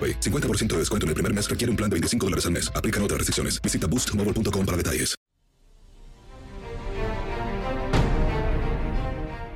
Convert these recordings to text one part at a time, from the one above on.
AroPay. 50% de descuento en el primer mes requiere un plan de 25 dólares al mes. Aplican otras restricciones. Visita boostmobile.com para detalles.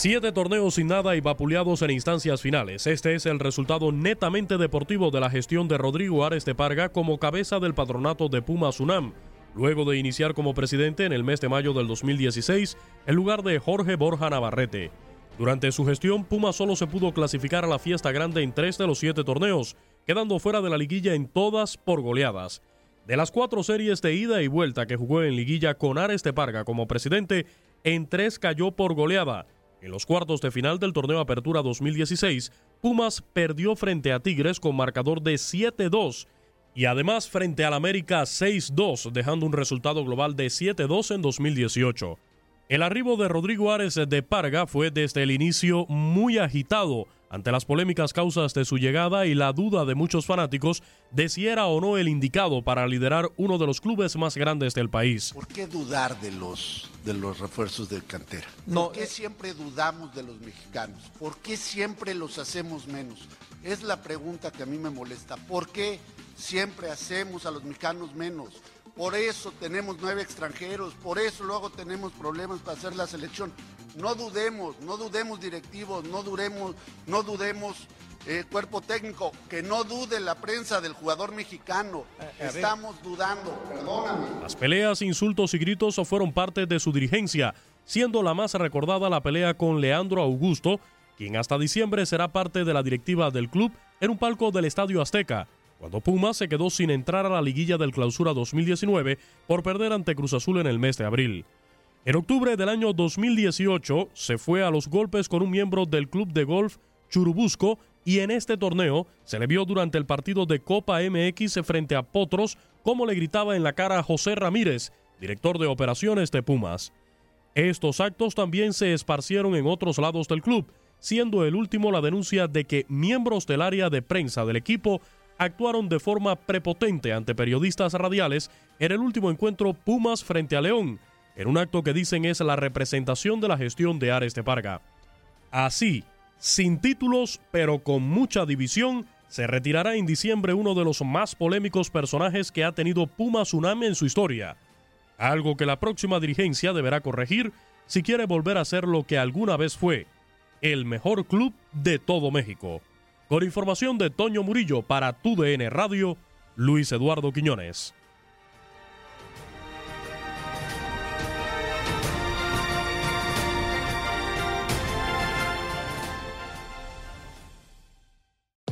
Siete torneos sin nada y vapuleados en instancias finales. Este es el resultado netamente deportivo de la gestión de Rodrigo Ares de Parga como cabeza del patronato de Puma Sunam, luego de iniciar como presidente en el mes de mayo del 2016 en lugar de Jorge Borja Navarrete. Durante su gestión, Puma solo se pudo clasificar a la fiesta grande en tres de los siete torneos, quedando fuera de la liguilla en todas por goleadas. De las cuatro series de ida y vuelta que jugó en liguilla con Ares de Parga como presidente, en tres cayó por goleada. En los cuartos de final del torneo Apertura 2016, Pumas perdió frente a Tigres con marcador de 7-2 y además frente al América 6-2, dejando un resultado global de 7-2 en 2018. El arribo de Rodrigo Ares de Parga fue desde el inicio muy agitado ante las polémicas causas de su llegada y la duda de muchos fanáticos de si era o no el indicado para liderar uno de los clubes más grandes del país. ¿Por qué dudar de los, de los refuerzos de cantera? ¿Por qué siempre dudamos de los mexicanos? ¿Por qué siempre los hacemos menos? Es la pregunta que a mí me molesta. ¿Por qué siempre hacemos a los mexicanos menos? Por eso tenemos nueve extranjeros, por eso luego tenemos problemas para hacer la selección. No dudemos, no dudemos directivos, no dudemos, no dudemos eh, cuerpo técnico, que no dude la prensa del jugador mexicano. Estamos dudando, perdóname. Las peleas, insultos y gritos fueron parte de su dirigencia, siendo la más recordada la pelea con Leandro Augusto, quien hasta diciembre será parte de la directiva del club en un palco del Estadio Azteca cuando Pumas se quedó sin entrar a la liguilla del Clausura 2019 por perder ante Cruz Azul en el mes de abril. En octubre del año 2018 se fue a los golpes con un miembro del club de golf Churubusco y en este torneo se le vio durante el partido de Copa MX frente a Potros como le gritaba en la cara a José Ramírez, director de operaciones de Pumas. Estos actos también se esparcieron en otros lados del club, siendo el último la denuncia de que miembros del área de prensa del equipo actuaron de forma prepotente ante periodistas radiales en el último encuentro Pumas frente a León, en un acto que dicen es la representación de la gestión de Ares de Parga. Así, sin títulos pero con mucha división, se retirará en diciembre uno de los más polémicos personajes que ha tenido Pumas Tsunami en su historia, algo que la próxima dirigencia deberá corregir si quiere volver a ser lo que alguna vez fue, el mejor club de todo México. Con información de Toño Murillo para TUDN Radio, Luis Eduardo Quiñones.